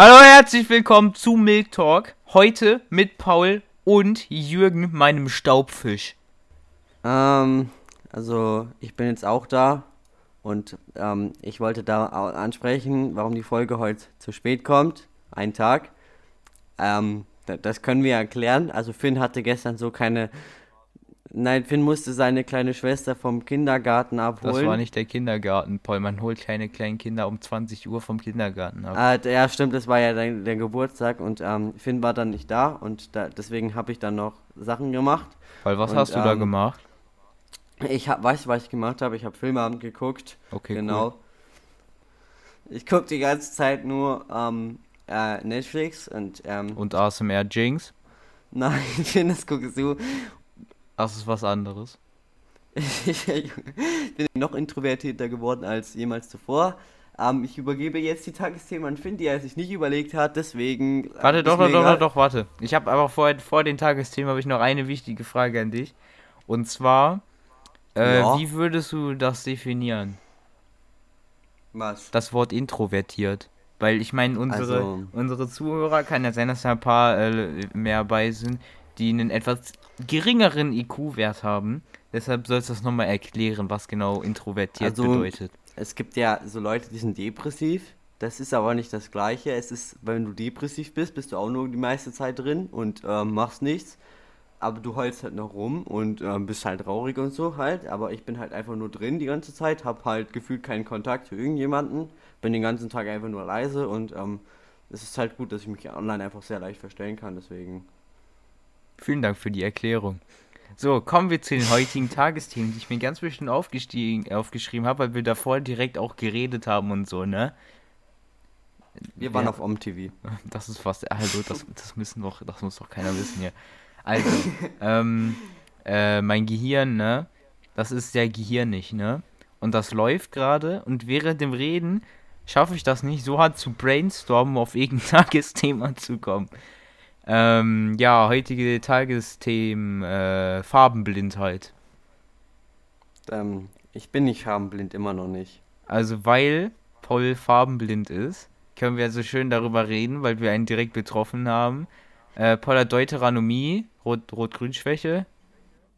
Hallo, herzlich willkommen zu Milk Talk. Heute mit Paul und Jürgen, meinem Staubfisch. Ähm, also ich bin jetzt auch da und ähm, ich wollte da ansprechen, warum die Folge heute zu spät kommt. Ein Tag. Ähm, das können wir erklären. Also Finn hatte gestern so keine Nein, Finn musste seine kleine Schwester vom Kindergarten abholen. Das war nicht der Kindergarten, Paul. Man holt keine kleinen Kinder um 20 Uhr vom Kindergarten ab. Ah, ja, stimmt, das war ja der, der Geburtstag und ähm, Finn war dann nicht da und da, deswegen habe ich dann noch Sachen gemacht. Weil was und, hast du ähm, da gemacht? Ich hab, weiß, was ich gemacht habe. Ich habe Filmabend geguckt. Okay, genau. Cool. Ich gucke die ganze Zeit nur ähm, äh, Netflix und ähm, und ASMR Jinx. Nein, Finn, das guckst du. Das ist was anderes. ich bin noch introvertierter geworden als jemals zuvor. Ähm, ich übergebe jetzt die Tagesthemen an Finn, die er sich nicht überlegt hat, deswegen. Äh, warte, doch, doch, doch, doch, doch, warte. Ich habe aber vor, vor den Tagesthemen habe ich noch eine wichtige Frage an dich. Und zwar, äh, ja. wie würdest du das definieren? Was? Das Wort introvertiert. Weil ich meine, unsere, also, unsere Zuhörer, kann ja sein, dass da ein paar äh, mehr bei sind, die einen etwas geringeren IQ-Wert haben. Deshalb sollst du das nochmal erklären, was genau introvertiert also, bedeutet. Es gibt ja so Leute, die sind depressiv. Das ist aber nicht das Gleiche. Es ist, wenn du depressiv bist, bist du auch nur die meiste Zeit drin und äh, machst nichts. Aber du heulst halt noch rum und äh, bist halt traurig und so halt. Aber ich bin halt einfach nur drin die ganze Zeit, hab halt gefühlt keinen Kontakt zu irgendjemanden, bin den ganzen Tag einfach nur leise und ähm, es ist halt gut, dass ich mich online einfach sehr leicht verstellen kann. Deswegen Vielen Dank für die Erklärung. So, kommen wir zu den heutigen Tagesthemen, die ich mir ganz bestimmt aufgeschrieben habe, weil wir davor direkt auch geredet haben und so, ne? Wir waren ja. auf OMTV. Das ist fast, also das, das müssen doch, das muss doch keiner wissen hier. Also, ähm, äh, mein Gehirn, ne? Das ist der Gehirn nicht, ne? Und das läuft gerade und während dem Reden schaffe ich das nicht so hart zu brainstormen, auf irgendein Tagesthema zu kommen. Ähm, ja, heutige Tagesthemen, äh, Farbenblindheit. Ähm, ich bin nicht farbenblind, immer noch nicht. Also, weil Paul farbenblind ist, können wir so schön darüber reden, weil wir einen direkt betroffen haben. Äh, Paul hat Deuteranomie, Rot-Grün-Schwäche.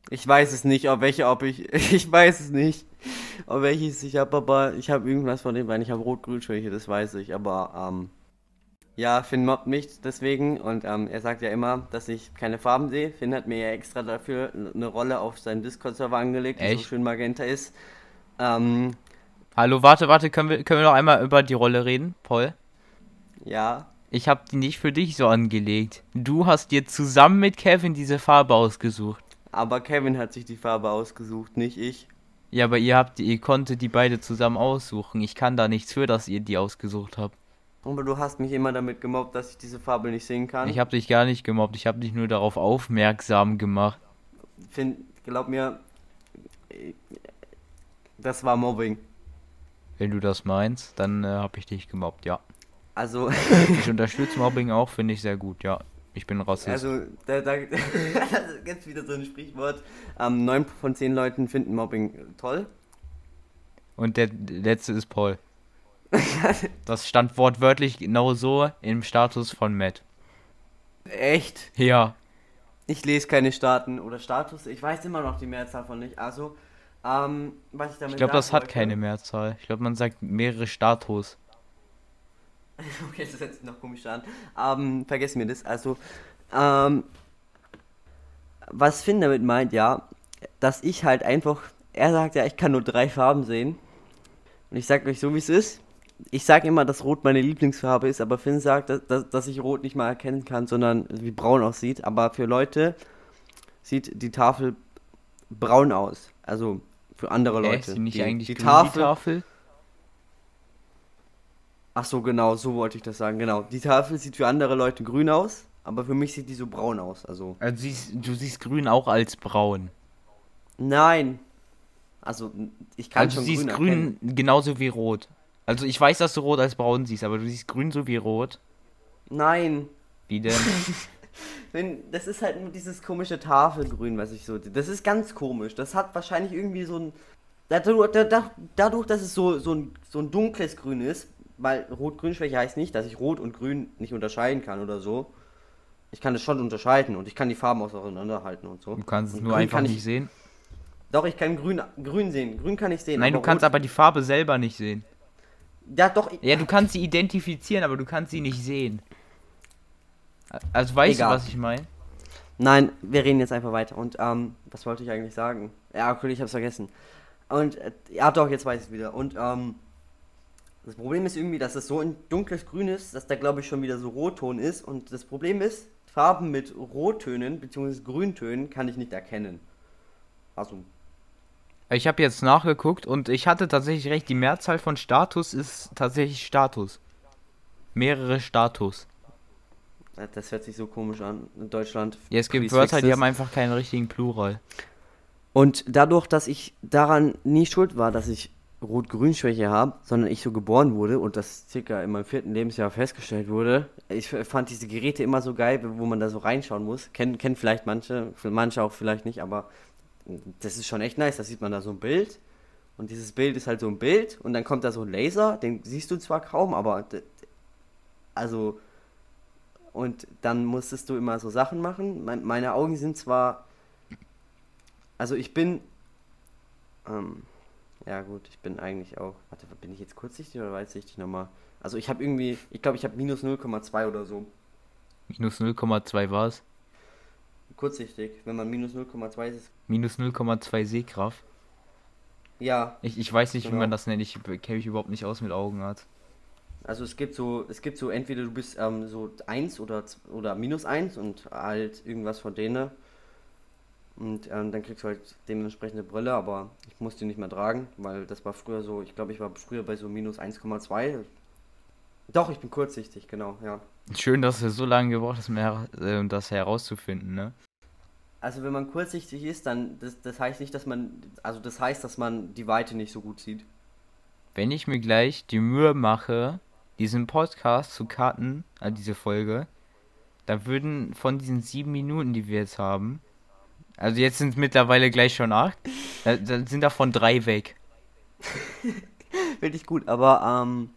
Ich weiß es nicht, ob welche, ob ich. Ich weiß es nicht, ob welches ich habe, aber ich habe irgendwas von dem beiden. Ich habe Rot-Grün-Schwäche, das weiß ich, aber ähm, ja, Finn mobbt mich deswegen und ähm, er sagt ja immer, dass ich keine Farben sehe. Finn hat mir ja extra dafür eine Rolle auf seinen Discord-Server angelegt, die so schön magenta ist. Ähm, Hallo, warte, warte, können wir, können wir noch einmal über die Rolle reden, Paul? Ja. Ich habe die nicht für dich so angelegt. Du hast dir zusammen mit Kevin diese Farbe ausgesucht. Aber Kevin hat sich die Farbe ausgesucht, nicht ich. Ja, aber ihr habt, ihr konntet die beide zusammen aussuchen. Ich kann da nichts für, dass ihr die ausgesucht habt. Aber du hast mich immer damit gemobbt, dass ich diese Farbe nicht sehen kann. Ich habe dich gar nicht gemobbt, ich habe dich nur darauf aufmerksam gemacht. Find, glaub mir, das war Mobbing. Wenn du das meinst, dann äh, habe ich dich gemobbt, ja. Also. ich unterstütze Mobbing auch, finde ich sehr gut, ja. Ich bin Rassist. Also, da, da jetzt wieder so ein Sprichwort. Ähm, 9 von 10 Leuten finden Mobbing toll. Und der letzte ist Paul. das stand wortwörtlich genau so im Status von Matt. Echt? Ja. Ich lese keine Staaten oder Status. Ich weiß immer noch die Mehrzahl von nicht. Also, ähm, was ich damit Ich glaube, das hat keine Mehrzahl. Ich glaube, man sagt mehrere Status. okay, das hört sich noch komisch an. Ähm, vergessen wir das. Also, ähm, was Finn damit meint, ja, dass ich halt einfach, er sagt ja, ich kann nur drei Farben sehen. Und ich sag euch so, wie es ist ich sage immer, dass Rot meine Lieblingsfarbe ist, aber Finn sagt, dass, dass ich Rot nicht mal erkennen kann, sondern wie braun aussieht. Aber für Leute sieht die Tafel braun aus. Also für andere Leute. Die nicht die, eigentlich die Tafel, die Tafel? Ach so, genau, so wollte ich das sagen. Genau. Die Tafel sieht für andere Leute grün aus, aber für mich sieht die so braun aus. Also, also du, siehst, du siehst grün auch als braun. Nein. Also ich kann also schon du siehst grün, grün genauso wie rot. Also ich weiß, dass du rot als braun siehst, aber du siehst grün so wie rot. Nein. Wie denn? Wenn, das ist halt nur dieses komische Tafelgrün, was ich so. Das ist ganz komisch. Das hat wahrscheinlich irgendwie so ein. Dadurch, dadurch dass es so, so, ein, so ein dunkles Grün ist, weil Rot-Grün-Schwäche heißt nicht, dass ich Rot und Grün nicht unterscheiden kann oder so. Ich kann es schon unterscheiden und ich kann die Farben auseinanderhalten und so. Du kannst es nur Grün einfach nicht ich, sehen. Doch, ich kann Grün, Grün sehen. Grün kann ich sehen. Nein, du kannst Rot, aber die Farbe selber nicht sehen. Ja, doch. Ja, du kannst sie identifizieren, aber du kannst sie nicht sehen. Also weißt Egal. du, was ich meine? Nein, wir reden jetzt einfach weiter. Und, ähm, was wollte ich eigentlich sagen? Ja, okay, ich hab's vergessen. Und, äh, ja, doch, jetzt weiß ich wieder. Und, ähm, das Problem ist irgendwie, dass es so ein dunkles Grün ist, dass da, glaube ich, schon wieder so Rotton ist. Und das Problem ist, Farben mit Rottönen bzw. Grüntönen kann ich nicht erkennen. Also, Ich habe jetzt nachgeguckt und ich hatte tatsächlich recht, die Mehrzahl von Status ist tatsächlich Status. Mehrere Status. das hört sich so komisch an in Deutschland. Ja, es gibt Wörter, die haben einfach keinen richtigen Plural. Und dadurch, dass ich daran nie schuld war, dass ich Rot-Grün-Schwäche habe, sondern ich so geboren wurde und das circa in meinem vierten Lebensjahr festgestellt wurde, ich fand diese Geräte immer so geil, wo man da so reinschauen muss. Kennen, kennen vielleicht manche, manche auch vielleicht nicht, aber das ist schon echt nice. Da sieht man da so ein Bild und dieses Bild ist halt so ein Bild und dann kommt da so ein Laser, den siehst du zwar kaum, aber also und dann musstest du immer so Sachen machen. Mein, meine Augen sind zwar also ich bin. Ähm, ja gut, ich bin eigentlich auch. Warte, bin ich jetzt kurzsichtig oder weitsichtig nochmal? Also ich habe irgendwie, ich glaube ich habe minus 0,2 oder so. Minus 0,2 war es. Kurzsichtig. Wenn man minus 0,2 ist. Minus 0,2 Sehkraft. Ja, Ich, ich weiß nicht, wie Genau. man das nennt. Ich kenne mich überhaupt nicht aus mit Augenarzt. also es gibt so, es gibt so entweder du bist ähm, so 1 oder, oder minus 1 und halt irgendwas von denen. Und ähm, dann kriegst du halt dementsprechende Brille, aber ich muss die nicht mehr tragen, weil das war früher so, ich glaube ich war früher bei so minus 1,2. Doch, ich bin kurzsichtig, genau, ja. Schön, dass du so lange gebraucht hast, her äh, das herauszufinden, ne? Also wenn man kurzsichtig ist, dann das, das heißt nicht, dass man also das heißt, dass man die Weite nicht so gut sieht. Wenn ich mir gleich die Mühe mache, diesen Podcast zu cutten, also diese Folge, da würden von diesen sieben Minuten, die wir jetzt haben, also jetzt sind es mittlerweile gleich schon acht, da, da sind davon drei weg. Finde ich gut, aber ähm,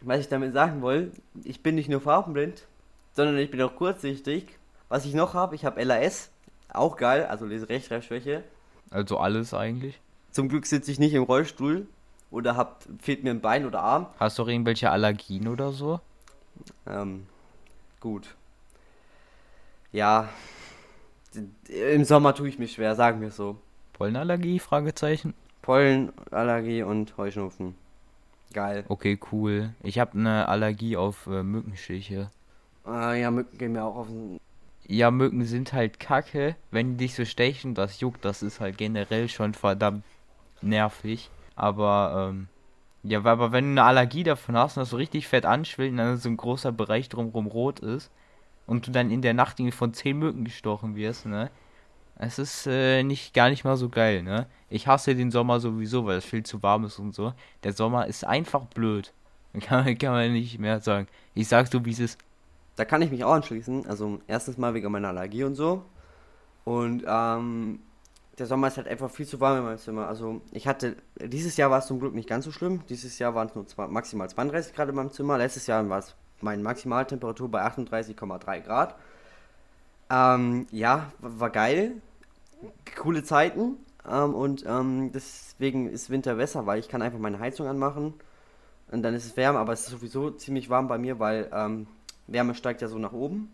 was ich damit sagen will, ich bin nicht nur farbenblind, sondern ich bin auch kurzsichtig. Was ich noch habe, ich habe LAS, auch geil, also Leserechtschreibschwäche. Also alles eigentlich. Zum Glück sitze ich nicht im Rollstuhl oder hab, fehlt mir ein Bein oder Arm. Hast du auch irgendwelche Allergien oder so? Ähm, gut. Ja, im Sommer tue ich mich schwer, sagen wir es so. Pollenallergie? Fragezeichen. Pollenallergie und Heuschnupfen. Geil. Okay, cool. Ich habe eine Allergie auf äh, Mückenstiche. Äh, ja, Mücken gehen mir auch auf den. Ja, Mücken sind halt kacke, wenn die dich so stechen, das juckt, das ist halt generell schon verdammt nervig. Aber, ähm, ja, aber wenn du eine Allergie davon hast und das so richtig fett anschwillt und dann so ein großer Bereich drumherum rot ist und du dann in der Nacht irgendwie von 10 Mücken gestochen wirst, ne? Es ist äh, nicht gar nicht mal so geil, ne? Ich hasse den Sommer sowieso, weil es viel zu warm ist und so. Der Sommer ist einfach blöd. Kann man, kann man nicht mehr sagen. Ich sag's so, wie es ist. Da kann ich mich auch anschließen. Also, erstens mal wegen meiner Allergie und so. Und, ähm, der Sommer ist halt einfach viel zu warm in meinem Zimmer. Also, ich hatte, dieses Jahr war es zum Glück nicht ganz so schlimm. Dieses Jahr waren es nur zwei, maximal 32 Grad in meinem Zimmer. Letztes Jahr war es meine Maximaltemperatur bei 38,3 Grad. Ähm, ja, war geil. Coole Zeiten. Ähm, und ähm, deswegen ist Winter besser, weil ich kann einfach meine Heizung anmachen. Und dann ist es wärmer, aber es ist sowieso ziemlich warm bei mir, weil ähm, Wärme steigt ja so nach oben.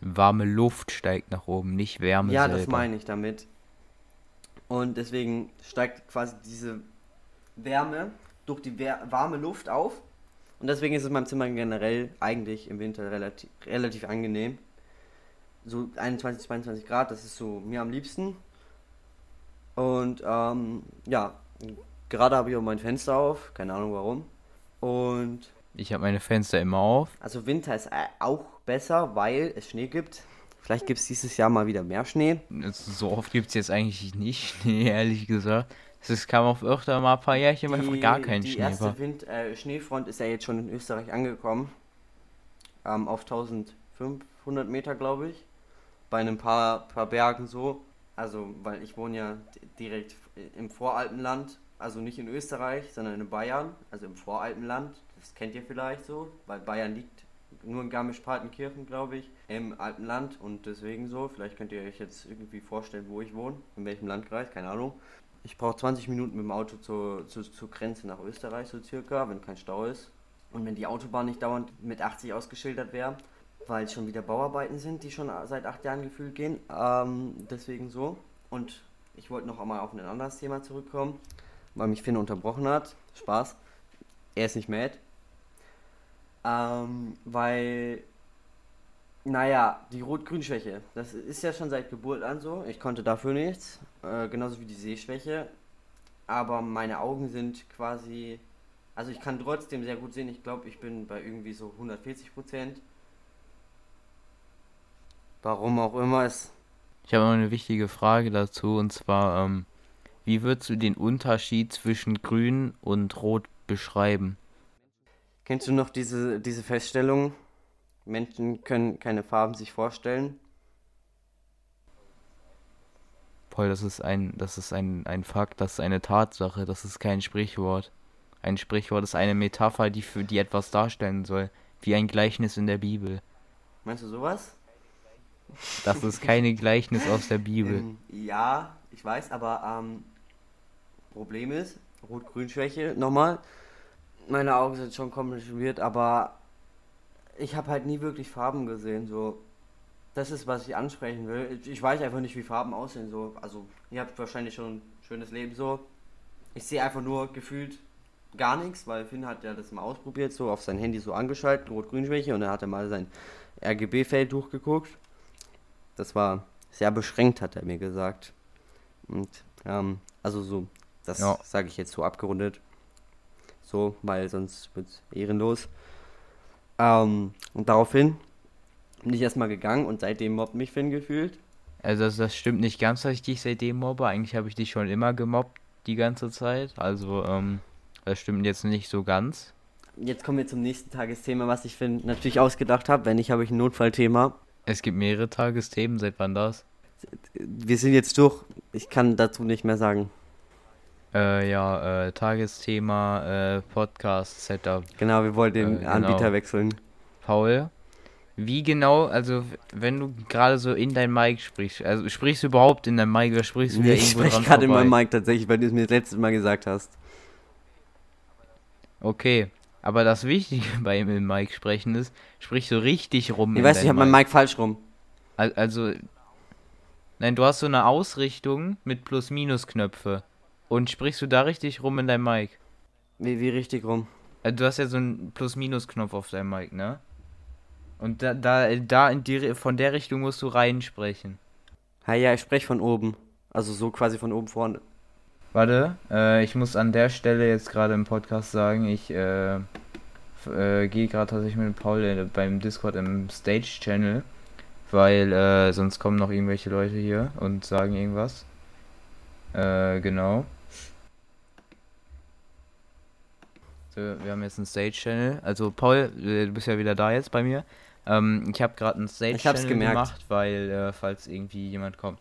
Warme Luft steigt nach oben, nicht Wärme ja, selber. das meine ich damit. Und deswegen steigt quasi diese Wärme durch die warme Luft auf. Und deswegen ist es in meinem Zimmer generell eigentlich im Winter relativ, relativ angenehm. So 21, 22 Grad, das ist so mir am liebsten. Und ähm, ja, gerade habe ich auch mein Fenster auf, keine Ahnung warum. Und Ich habe meine Fenster immer auf. also Winter ist äh, auch besser, weil es Schnee gibt. Vielleicht gibt es dieses Jahr mal wieder mehr Schnee. Es- So oft gibt es jetzt eigentlich nicht, nee, ehrlich gesagt. Es kam auch öfter mal ein paar Jährchen, weil einfach gar kein die Schnee erste war. Wind, äh, Schneefront ist ja jetzt schon in Österreich angekommen. Ähm, auf 1500 Meter, glaube ich. Bei ein paar, paar Bergen so. Also, weil ich wohne ja direkt im Voralpenland also nicht in Österreich, sondern in Bayern, also im Voralpenland. Das kennt ihr vielleicht so, weil Bayern liegt nur in Garmisch-Partenkirchen, glaube ich, im Alpenland und deswegen so. Vielleicht könnt ihr euch jetzt irgendwie vorstellen, wo ich wohne, in welchem Landkreis, keine Ahnung. Ich brauche 20 Minuten mit dem Auto zur, zur, zur Grenze nach Österreich, so circa, wenn kein Stau ist. Und wenn die Autobahn nicht dauernd mit 80 ausgeschildert wäre, weil es schon wieder Bauarbeiten sind, die schon seit acht Jahren gefühlt gehen. Ähm, deswegen so. Und ich wollte noch einmal auf ein anderes Thema zurückkommen, weil mich Finn unterbrochen hat. Spaß. Er ist nicht mad. Ähm, weil, naja, die Rot-Grün-Schwäche, das ist ja schon seit Geburt an so. Ich konnte dafür nichts. Äh, genauso wie die Sehschwäche. Aber meine Augen sind quasi. Also ich kann trotzdem sehr gut sehen. Ich glaube, ich bin bei irgendwie so 140 Prozent. Warum auch immer es. Ich habe noch eine wichtige Frage dazu und zwar, ähm, wie würdest du den Unterschied zwischen Grün und Rot beschreiben? Kennst du noch diese, diese Feststellung? Menschen können keine Farben sich vorstellen. Paul, das ist ein, das ist ein, ein Fakt, das ist eine Tatsache, das ist kein Sprichwort. Ein Sprichwort ist eine Metapher, die für die etwas darstellen soll, wie ein Gleichnis in der Bibel. Meinst du sowas? Das ist keine Gleichnis aus der Bibel. Ähm, ja, ich weiß, aber ähm, Problem ist, Rot-Grün-Schwäche, nochmal. Meine Augen sind schon kompliziert, aber ich habe halt nie wirklich Farben gesehen, so. Das ist, was ich ansprechen will. Ich weiß einfach nicht, wie Farben aussehen, so. Also, ihr habt wahrscheinlich schon ein schönes Leben, so. Ich sehe einfach nur gefühlt gar nichts, weil Finn hat ja das mal ausprobiert, so auf sein Handy so angeschaltet, Rot-Grün-Schwäche, und er hat mal sein RGB-Feld durchgeguckt das war sehr beschränkt, hat er mir gesagt. Und ähm, also so, das ja. sage ich jetzt so abgerundet. So, weil sonst wird es ehrenlos. Ähm, und daraufhin bin ich erstmal gegangen und seitdem mobbt mich Finn gefühlt. Also das, das stimmt nicht ganz, dass ich dich seitdem mobbe. Eigentlich habe ich dich schon immer gemobbt die ganze Zeit. Also ähm, das stimmt jetzt nicht so ganz. Jetzt kommen wir zum nächsten Tagesthema, was ich Finn natürlich ausgedacht habe. Wenn nicht, habe ich ein Notfallthema. Es gibt mehrere Tagesthemen, seit wann das? Wir sind jetzt durch, ich kann dazu nicht mehr sagen. Äh, ja, äh, Tagesthema, äh, Podcast-Setup. Genau, wir wollten den äh, genau. Anbieter wechseln. Paul, wie genau, also wenn du gerade so in dein Mic sprichst, also sprichst du überhaupt in dein Mic oder sprichst du nee, ich spreche gerade in meinem Mic tatsächlich, weil du es mir das letzte Mal gesagt hast. Okay, aber das Wichtige bei ihm im Mic sprechen ist, sprich so richtig rum. Ich weiß, ich habe mein Mic falsch rum. Also, nein, du hast so eine Ausrichtung mit Plus-Minus-Knöpfe. Und sprichst du da richtig rum in deinem Mic? Wie, wie richtig rum? Also, du hast ja so einen Plus-Minus-Knopf auf deinem Mic, ne? Und da, da, da in die, von der Richtung musst du reinsprechen. Ja, ja, ich spreche von oben. Also so quasi von oben vorne. Warte, äh, ich muss an der Stelle jetzt gerade im Podcast sagen, ich äh, äh, gehe gerade tatsächlich mit Paul äh, beim Discord im Stage-Channel, weil äh, sonst kommen noch irgendwelche Leute hier und sagen irgendwas. Äh, genau. So, wir haben jetzt einen Stage-Channel. Also Paul, du bist ja wieder da jetzt bei mir. Ähm, ich habe gerade einen Stage-Channel gemacht, weil falls irgendwie jemand kommt.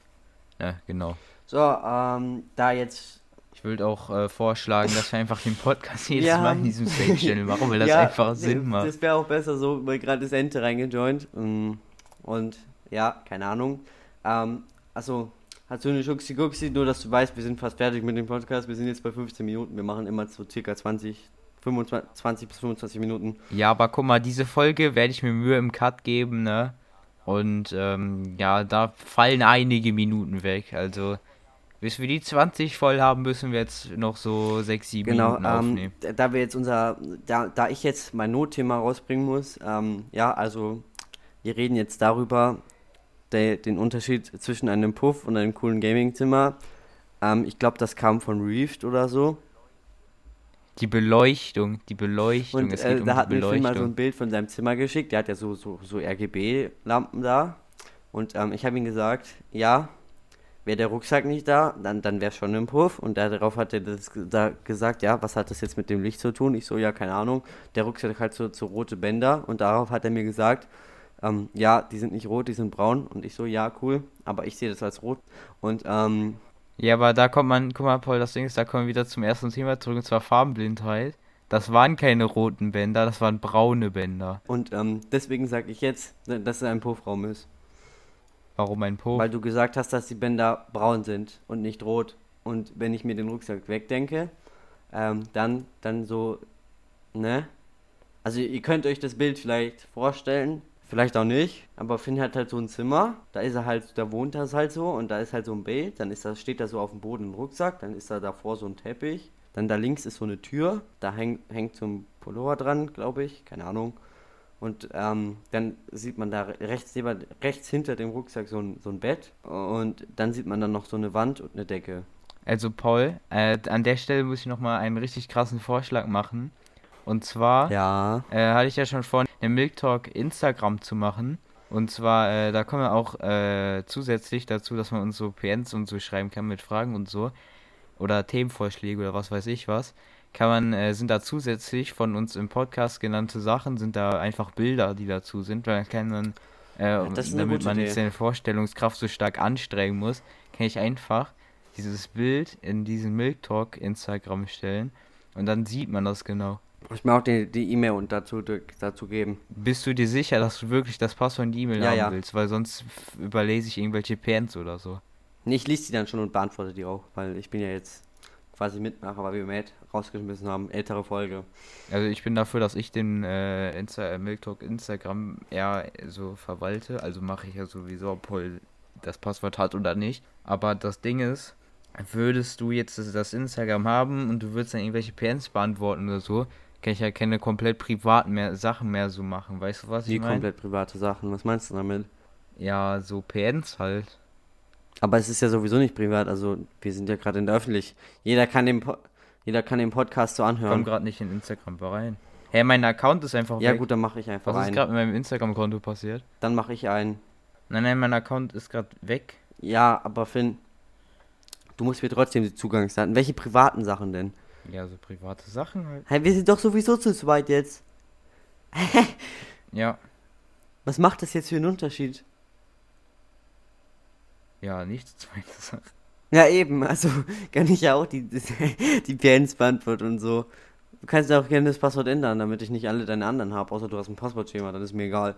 Ja, genau. So, ähm, da jetzt. Ich würde auch äh, vorschlagen, dass wir einfach den Podcast jedes ja. Mal in diesem Stage-Channel machen, weil das ja, einfach Sinn macht. Das wäre auch besser so, weil gerade das Ente reingejoint. Mm, und ja, keine Ahnung. Ähm, also, hast du eine Schuxi Guxi, nur dass du weißt, wir sind fast fertig mit dem Podcast. Wir sind jetzt bei 15 Minuten. Wir machen immer so circa 20, 25, 20 bis 25 Minuten. Ja, aber guck mal, diese Folge werde ich mir Mühe im Cut geben, ne? Und ähm, ja, da fallen einige Minuten weg. Also bis wir die 20 voll haben, müssen wir jetzt noch so 6, 7 genau, Minuten ähm, aufnehmen. Ähm, da wir jetzt unser, da, da ich jetzt mein Notthema rausbringen muss, ähm, ja, also wir reden jetzt darüber, der, den Unterschied zwischen einem Puff und einem coolen Gamingzimmer. Ähm, ich glaube, das kam von Reefed oder so. Die Beleuchtung, die Beleuchtung. Und, es geht äh, um da hat mir Film mal so ein Bild von seinem Zimmer geschickt. Der hat ja so, so, so RGB-Lampen da. Und ähm, ich habe ihm gesagt, ja, wäre der Rucksack nicht da, dann, dann wäre schon ein Puff. Und darauf hat er das da gesagt, ja, was hat das jetzt mit dem Licht zu tun? Ich so, ja, keine Ahnung. Der Rucksack hat so, so rote Bänder und darauf hat er mir gesagt, ähm, ja, die sind nicht rot, die sind braun. Und ich so, ja, cool, aber ich sehe das als rot. Und ähm, Ja, aber da kommt man, guck mal, Paul, das Ding ist, da kommen wir wieder zum ersten Thema zurück, und zwar Farbenblindheit. Das waren keine roten Bänder, das waren braune Bänder. Und ähm, deswegen sage ich jetzt, dass es ein Puffraum ist. Warum ein Po? Weil du gesagt hast, dass die Bänder braun sind und nicht rot. Und wenn ich mir den Rucksack wegdenke, ähm, dann, dann so, ne? Also ihr könnt euch das Bild vielleicht vorstellen, vielleicht auch nicht, aber Finn hat halt so ein Zimmer, da ist er halt, da wohnt er halt so und da ist halt so ein Bild, dann ist das, steht da so auf dem Boden ein Rucksack, dann ist da davor so ein Teppich, dann da links ist so eine Tür, da häng, hängt so ein Pullover dran, glaube ich, keine Ahnung. Und ähm, dann sieht man da rechts, rechts hinter dem Rucksack so ein, so ein Bett und dann sieht man dann noch so eine Wand und eine Decke. Also Paul, äh, an der Stelle muss ich nochmal einen richtig krassen Vorschlag machen. Und zwar ja. äh, hatte ich ja schon vor, eine Milk Talk Instagram zu machen. Und zwar, äh, da kommen wir auch äh, zusätzlich dazu, dass man uns so PNs und so schreiben kann mit Fragen und so. Oder Themenvorschläge oder was weiß ich was kann man, äh, sind da zusätzlich von uns im Podcast genannte Sachen, sind da einfach Bilder, die dazu sind, weil dann kann man, äh, ja, damit man nicht seine Vorstellungskraft so stark anstrengen muss, kann ich einfach dieses Bild in diesen Milk Talk Instagram stellen und dann sieht man das genau. Ich mir auch die E-Mail e dazu, dazu geben. Bist du dir sicher, dass du wirklich das Passwort in die E-Mail ja, haben ja. willst? Weil sonst überlese ich irgendwelche Pants oder so. Nee, ich lese die dann schon und beantworte die auch, weil ich bin ja jetzt quasi Mitmacher, weil wir Matt rausgeschmissen haben. Ältere Folge. Also ich bin dafür, dass ich den äh, Insta äh, Milk Talk Instagram eher so verwalte. Also mache ich ja sowieso, ob Paul das Passwort hat oder nicht. Aber das Ding ist, würdest du jetzt das, das Instagram haben und du würdest dann irgendwelche PNs beantworten oder so, kann ich ja keine komplett privaten mehr Sachen mehr so machen. Weißt du, was Wie ich meine? komplett private Sachen? Was meinst du damit? Ja, so PNs halt. Aber es ist ja sowieso nicht privat, also wir sind ja gerade in der Öffentlich. Jeder kann den, po jeder kann den Podcast so anhören. Ich komm gerade nicht in Instagram rein. Hä, hey, mein Account ist einfach Ja weg. gut, dann mache ich einfach Was einen. ist gerade mit meinem Instagram-Konto passiert? Dann mache ich einen. Nein, nein, mein Account ist gerade weg. Ja, aber Finn, du musst mir trotzdem die Zugangsdaten. Welche privaten Sachen denn? Ja, so private Sachen halt. Hey, wir sind doch sowieso zu zweit jetzt. ja. Was macht das jetzt für einen Unterschied? Ja, nichts zweite Sache. Ja, eben, also kann ich ja auch die, die PNs beantworten und so. Du kannst ja auch gerne das Passwort ändern, damit ich nicht alle deine anderen habe, außer du hast ein Passwortschema, dann ist mir egal.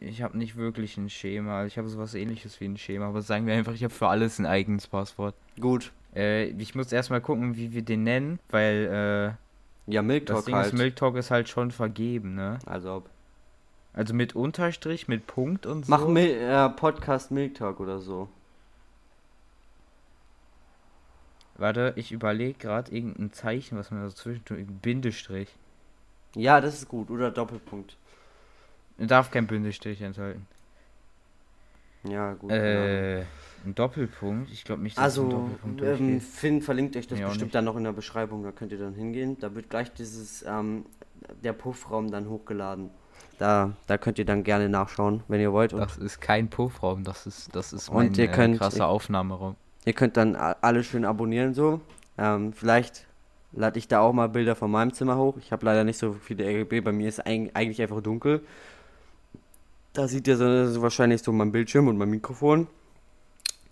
Ich habe nicht wirklich ein Schema, ich habe sowas ähnliches wie ein Schema, aber sagen wir einfach, ich habe für alles ein eigenes Passwort. Gut. Äh, ich muss erstmal gucken, wie wir den nennen, weil, äh. Ja, Milk Talk das Ding halt. Ist, Milk Talk ist halt schon vergeben, ne? Also ob. Also mit Unterstrich, mit Punkt und so. Mach Mil äh, Podcast Milk Talk oder so. Warte, ich überlege gerade irgendein Zeichen, was man da so zwischendurch. Bindestrich. Ja, das ist gut. Oder Doppelpunkt. Darf kein Bindestrich enthalten. Ja, gut. Äh, ein Doppelpunkt? Ich glaube nicht, dass also, ein Doppelpunkt ähm, Finn verlinkt euch das ja, bestimmt dann noch in der Beschreibung, da könnt ihr dann hingehen. Da wird gleich dieses, ähm, der Puffraum dann hochgeladen. Da, da könnt ihr dann gerne nachschauen, wenn ihr wollt. Und das ist kein Puffraum, das ist, das ist mein und ihr könnt, äh, krasser Aufnahmeraum. Ihr könnt dann alle schön abonnieren so. Ähm, vielleicht lade ich da auch mal Bilder von meinem Zimmer hoch. Ich habe leider nicht so viele RGB, bei mir ist eigentlich einfach dunkel. Da seht ihr so, so wahrscheinlich so mein Bildschirm und mein Mikrofon.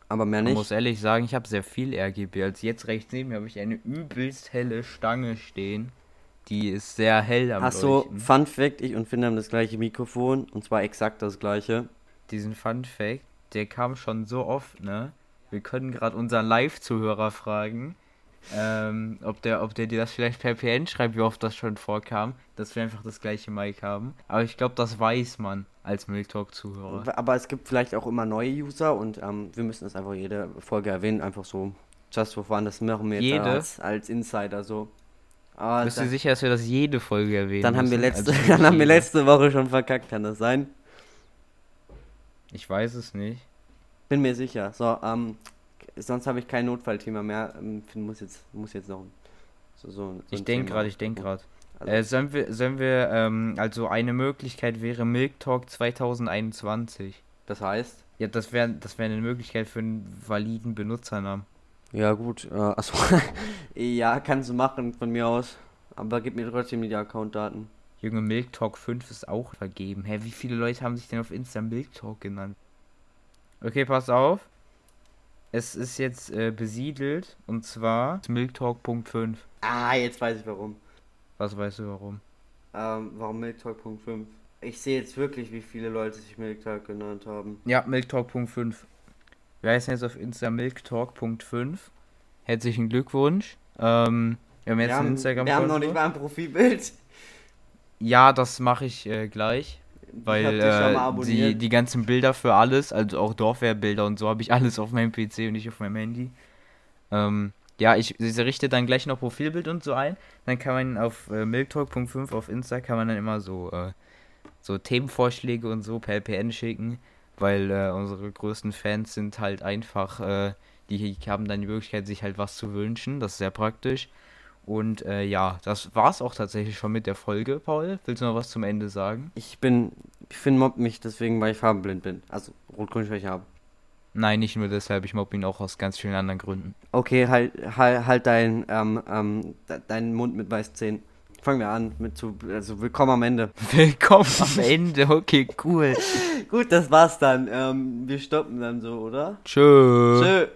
Aber mehr nicht. Ich muss ehrlich sagen, ich habe sehr viel RGB. Als jetzt rechts neben mir habe ich eine übelst helle Stange stehen. Die ist sehr hell am Achso, Fun Fact, ich und Finn haben das gleiche Mikrofon und zwar exakt das gleiche. Diesen Fun Fact, der kam schon so oft, ne? Wir können gerade unseren Live-Zuhörer fragen, ähm, ob, der, ob der dir das vielleicht per PN schreibt, wie oft das schon vorkam, dass wir einfach das gleiche Mic haben. Aber ich glaube, das weiß man als Milk Talk-Zuhörer. Aber es gibt vielleicht auch immer neue User und ähm, wir müssen das einfach jede Folge erwähnen, einfach so just for fun. Das machen wir jetzt jede? Als, als Insider so. Aber Bist du sicher, dass wir das jede Folge erwähnen? Dann haben wir letzte, also dann haben wir letzte Woche schon verkackt, kann das sein? Ich weiß es nicht. Bin mir sicher. So, ähm, sonst habe ich kein Notfallthema mehr. Ähm, muss jetzt, muss jetzt noch so, so, so Ich denke gerade, ich denke gerade. Also, äh, sollen wir, sollen wir, ähm, also eine Möglichkeit wäre Milk Talk 2021. Das heißt? Ja, das wäre das wär eine Möglichkeit für einen validen Benutzernamen. Ja, gut. Äh, achso. ja, kannst du machen von mir aus. Aber gib mir trotzdem die Accountdaten. Junge, Milk Talk 5 ist auch vergeben. Hä, wie viele Leute haben sich denn auf Insta Milk Talk genannt? Okay, pass auf. Es ist jetzt äh, besiedelt und zwar milktalk.5. Ah, jetzt weiß ich warum. Was weißt du warum? Ähm, warum Milktalk.5? Ich sehe jetzt wirklich, wie viele Leute sich Milktalk genannt haben. Ja, milktalk.5. Wir heißen jetzt auf Insta milktalk.5. Herzlichen Glückwunsch. Ähm, wir haben jetzt wir ein haben, instagram wir haben noch nicht mal ein Profilbild. Ja, das mache ich äh, gleich. Weil äh, die, die ganzen Bilder für alles, also auch Dorfwehrbilder und so, habe ich alles auf meinem PC und nicht auf meinem Handy. Ähm, ja, ich, ich richte dann gleich noch Profilbild und so ein. Dann kann man auf äh, milktalk.5 auf Insta kann man dann immer so, äh, so Themenvorschläge und so per PN schicken, weil äh, unsere größten Fans sind halt einfach, äh, die haben dann die Möglichkeit, sich halt was zu wünschen. Das ist sehr praktisch. Und äh, ja, das war's auch tatsächlich schon mit der Folge, Paul. Willst du noch was zum Ende sagen? Ich bin, ich Finn mobbt mich deswegen, weil ich farbenblind bin. Also Rot-Grün-Schwäche habe. Nein, nicht nur deshalb, ich mobb ihn auch aus ganz vielen anderen Gründen. Okay, halt, halt, halt dein, ähm, ähm, de- deinen Mund mit weißen Zähnen. Fangen wir an mit zu, also willkommen am Ende. Willkommen am Ende, okay, cool. Gut, das war's dann. Ähm, wir stoppen dann so, oder? Tschö. Tschö.